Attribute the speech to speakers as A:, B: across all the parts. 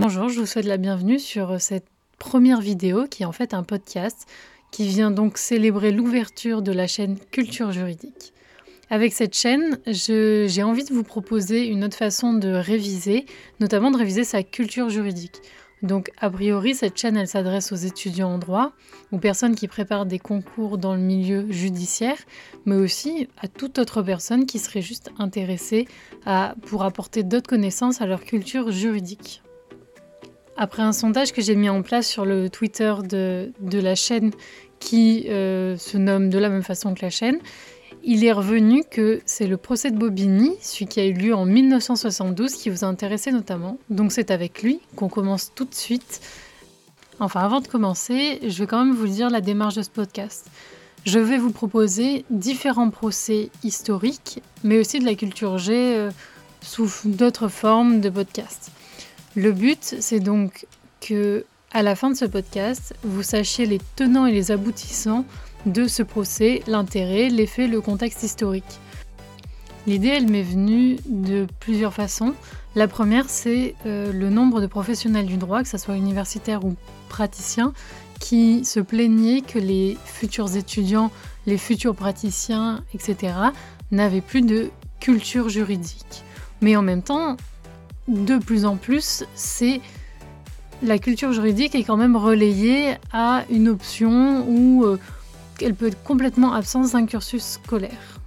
A: Bonjour, je vous souhaite la bienvenue sur cette première vidéo qui est en fait un podcast qui vient donc célébrer l'ouverture de la chaîne Culture Juridique. Avec cette chaîne, j'ai envie de vous proposer une autre façon de réviser, notamment de réviser sa culture juridique. Donc, a priori, cette chaîne, elle s'adresse aux étudiants en droit, aux personnes qui préparent des concours dans le milieu judiciaire, mais aussi à toute autre personne qui serait juste intéressée pour apporter d'autres connaissances à leur culture juridique. Après un sondage que j'ai mis en place sur le Twitter de, la chaîne qui euh, se nomme de la même façon que la chaîne, il est revenu que c'est le procès de Bobigny, celui qui a eu lieu en 1972, qui vous a intéressé notamment. Donc c'est avec lui qu'on commence tout de suite. Enfin, avant de commencer, je vais quand même vous dire la démarche de ce podcast. Je vais vous proposer différents procès historiques, mais aussi de la culture G euh, sous d'autres formes de podcasts. Le but, c'est donc que à la fin de ce podcast, vous sachiez les tenants et les aboutissants de ce procès, l'intérêt, l'effet, le contexte historique. L'idée, elle m'est venue de plusieurs façons. La première, c'est euh, le nombre de professionnels du droit, que ce soit universitaires ou praticiens, qui se plaignaient que les futurs étudiants, les futurs praticiens, etc., n'avaient plus de culture juridique. Mais en même temps, de plus en plus, c'est la culture juridique est quand même relayée à une option où euh, elle peut être complètement absente d'un cursus scolaire.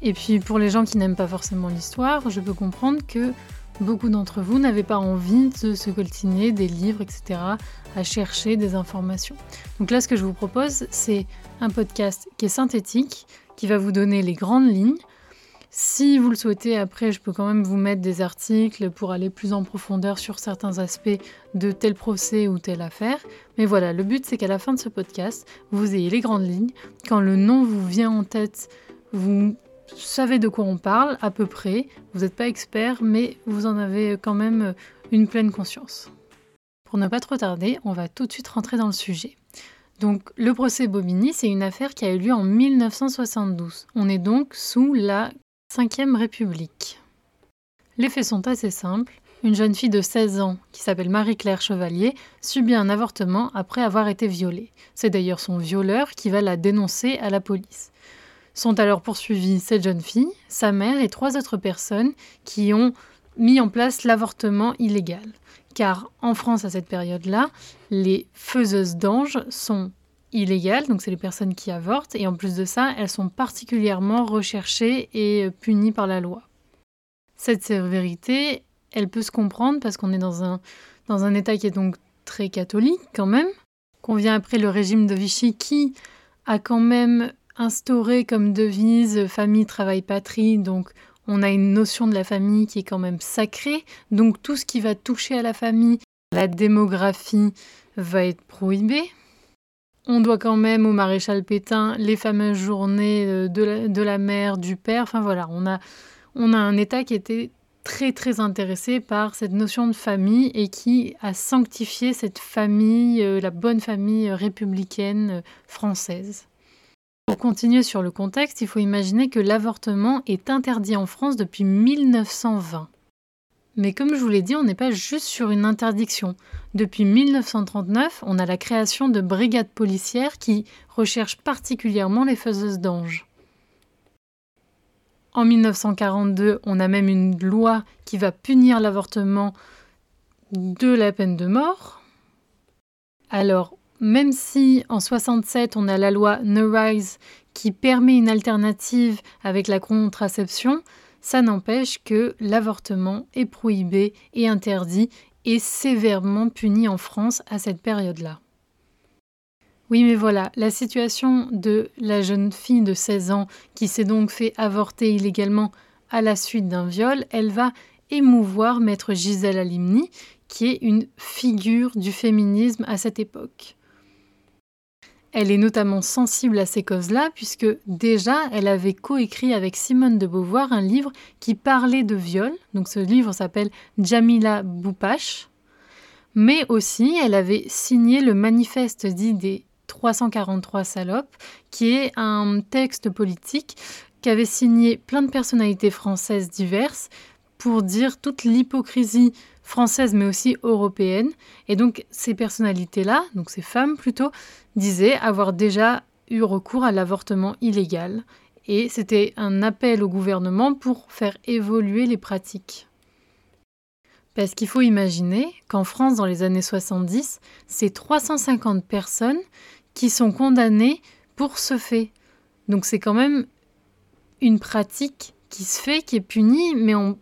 A: Et puis pour les gens qui n'aiment pas forcément l'histoire, je peux comprendre que beaucoup d'entre vous n'avaient pas envie de se coltiner des livres, etc., à chercher des informations. Donc là, ce que je vous propose, c'est un podcast qui est synthétique, qui va vous donner les grandes lignes, si vous le souhaitez, après, je peux quand même vous mettre des articles pour aller plus en profondeur sur certains aspects de tel procès ou telle affaire. Mais voilà, le but, c'est qu'à la fin de ce podcast, vous ayez les grandes lignes. Quand le nom vous vient en tête, vous savez de quoi on parle, à peu près. Vous n'êtes pas expert, mais vous en avez quand même une pleine conscience. Pour ne pas trop tarder, on va tout de suite rentrer dans le sujet. Donc le procès Bobigny, c'est une affaire qui a eu lieu en 1972. On est donc sous la Cinquième République. Les faits sont assez simples. Une jeune fille de 16 ans, qui s'appelle Marie-Claire Chevalier, subit un avortement après avoir été violée. C'est d'ailleurs son violeur qui va la dénoncer à la police. Sont alors poursuivies cette jeune fille, sa mère et trois autres personnes qui ont mis en place l'avortement illégal. Car en France à cette période-là, les faiseuses d'anges sont illégales, donc c'est les personnes qui avortent, et en plus de ça, elles sont particulièrement recherchées et punies par la loi. Cette sévérité, elle peut se comprendre parce qu'on est dans un, dans un État qui est donc très catholique quand même, qu'on vient après le régime de Vichy qui a quand même instauré comme devise famille, travail, patrie, donc on a une notion de la famille qui est quand même sacrée, donc tout ce qui va toucher à la famille, la démographie va être prohibé, on doit quand même au maréchal Pétain les fameuses journées euh, de la, mère, du père. Enfin voilà, on a, un État qui était très très intéressé par cette notion de famille et qui a sanctifié cette famille, euh, la bonne famille républicaine euh, française. Pour continuer sur le contexte, il faut imaginer que l'avortement est interdit en France depuis 1920. Mais comme je vous l'ai dit, on n'est pas juste sur une interdiction. Depuis 1939, on a la création de brigades policières qui recherchent particulièrement les faiseuses d'anges. En 1942, on a même une loi qui va punir l'avortement de la peine de mort. Alors, même si en 67, on a la loi No Rise qui permet une alternative avec la contraception, ça n'empêche que l'avortement est prohibé et interdit et sévèrement puni en France à cette période-là. Oui, mais voilà, la situation de la jeune fille de 16 ans qui s'est donc fait avorter illégalement à la suite d'un viol, elle va émouvoir maître Gisèle Halimi, qui est une figure du féminisme à cette époque. Elle est notamment sensible à ces causes-là, puisque déjà, elle avait coécrit avec Simone de Beauvoir un livre qui parlait de viol. Donc ce livre s'appelle Jamila Boupache. Mais aussi, elle avait signé le manifeste dit des 343 salopes, qui est un texte politique qu'avaient signé plein de personnalités françaises diverses pour dire toute l'hypocrisie françaises mais aussi européennes. Et donc ces personnalités-là, donc ces femmes plutôt, disaient avoir déjà eu recours à l'avortement illégal. Et c'était un appel au gouvernement pour faire évoluer les pratiques. Parce qu'il faut imaginer qu'en France, dans les années 70, c'est 350 personnes qui sont condamnées pour ce fait. Donc c'est quand même une pratique qui se fait, qui est punie, mais on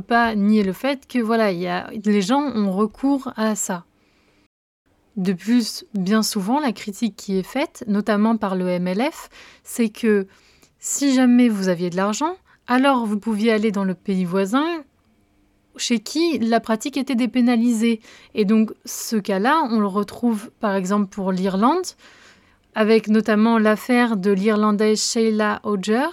A: pas nier le fait que voilà, y les gens ont recours à ça. De plus, bien souvent, la critique qui est faite, notamment par le MLF, c'est que si jamais vous aviez de l'argent, alors vous pouviez aller dans le pays voisin chez qui la pratique était dépénalisée. Et donc ce cas-là, on le retrouve par exemple pour l'Irlande, avec notamment l'affaire de l'Irlandaise Sheila Odger,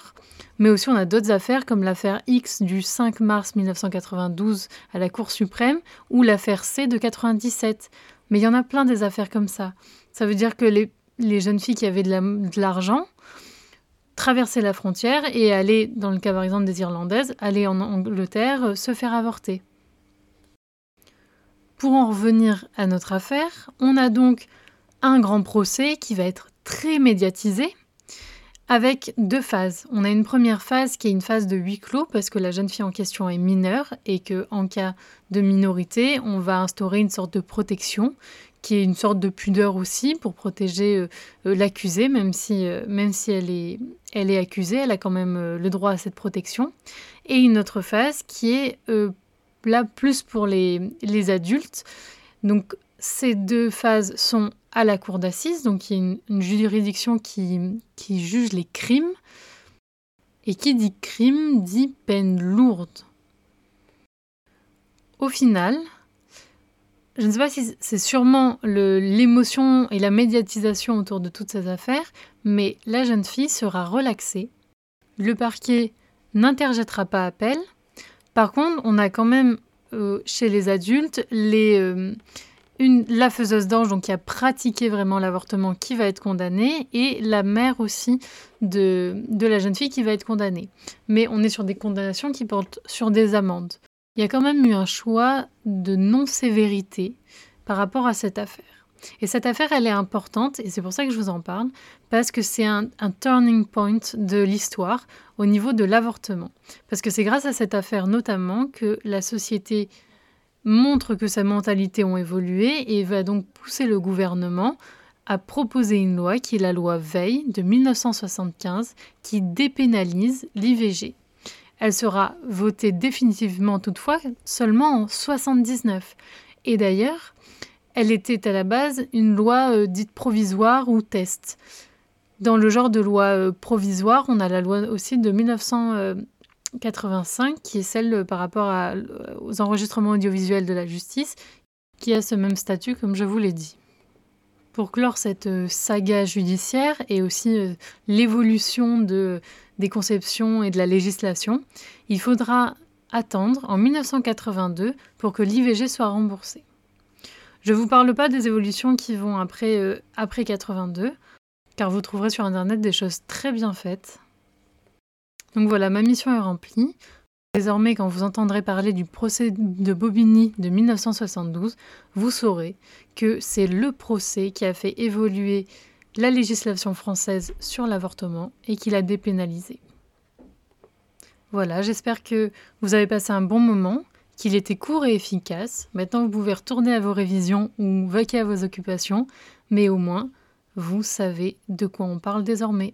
A: mais aussi on a d'autres affaires comme l'affaire X du 5 mars 1992 à la Cour suprême ou l'affaire C de 97. Mais il y en a plein des affaires comme ça. Ça veut dire que les, jeunes filles qui avaient de l'argent traversaient la frontière et allaient, dans le cas par exemple des Irlandaises, aller en Angleterre euh, se faire avorter. Pour en revenir à notre affaire, on a donc un grand procès qui va être très médiatisé avec deux phases. On a une première phase qui est une phase de huis clos parce que la jeune fille en question est mineure et que en cas de minorité, on va instaurer une sorte de protection qui est une sorte de pudeur aussi pour protéger euh, euh, l'accusé, même si, euh, même si elle, est, elle est accusée, elle a quand même le droit à cette protection. Et une autre phase qui est là plus pour les, les adultes. Donc ces deux phases sont à la cour d'assises, donc il y a une, juridiction qui, qui juge les crimes. Et qui dit crime dit peine lourde. Au final, je ne sais pas si c'est sûrement l'émotion et la médiatisation autour de toutes ces affaires, mais la jeune fille sera relaxée. Le parquet n'interjettera pas appel. Par contre, on a quand même euh, chez les adultes les, euh, la faiseuse d'ange, donc qui a pratiqué vraiment l'avortement, qui va être condamnée, et la mère aussi de, de la jeune fille qui va être condamnée. Mais on est sur des condamnations qui portent sur des amendes. Il y a quand même eu un choix de non-sévérité par rapport à cette affaire. Et cette affaire, elle est importante, et c'est pour ça que je vous en parle, parce que c'est un, un, turning point de l'histoire au niveau de l'avortement. Parce que c'est grâce à cette affaire notamment que la société montre que sa mentalité ont évolué et va donc pousser le gouvernement à proposer une loi qui est la loi Veil de 1975 qui dépénalise l'IVG. Elle sera votée définitivement toutefois seulement en 79. Et d'ailleurs, elle était à la base une loi euh, dite provisoire ou test. Dans le genre de loi euh, provisoire, on a la loi aussi de 1900, 85, qui est celle euh, par rapport euh, aux enregistrements audiovisuels de la justice, qui a ce même statut, comme je vous l'ai dit. Pour clore cette euh, saga judiciaire et aussi l'évolution de, des conceptions et de la législation, il faudra attendre en 1982 pour que l'IVG soit remboursé. Je ne vous parle pas des évolutions qui vont après, après 82, car vous trouverez sur Internet des choses très bien faites, donc voilà, ma mission est remplie. Désormais, quand vous entendrez parler du procès de Bobigny de 1972, vous saurez que c'est le procès qui a fait évoluer la législation française sur l'avortement et qui l'a dépénalisé. Voilà, j'espère que vous avez passé un bon moment, qu'il était court et efficace. Maintenant, vous pouvez retourner à vos révisions ou vaquer à vos occupations, mais au moins, vous savez de quoi on parle désormais.